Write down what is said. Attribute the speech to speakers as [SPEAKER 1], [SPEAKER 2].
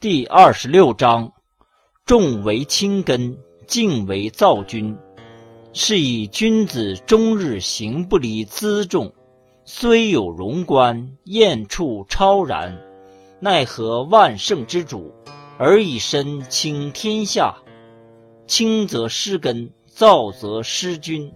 [SPEAKER 1] 第二十六章重为轻根静为躁君是以君子终日行不离辎重虽有荣观燕处超然奈何万乘之主而以身轻天下轻则失根躁则失君。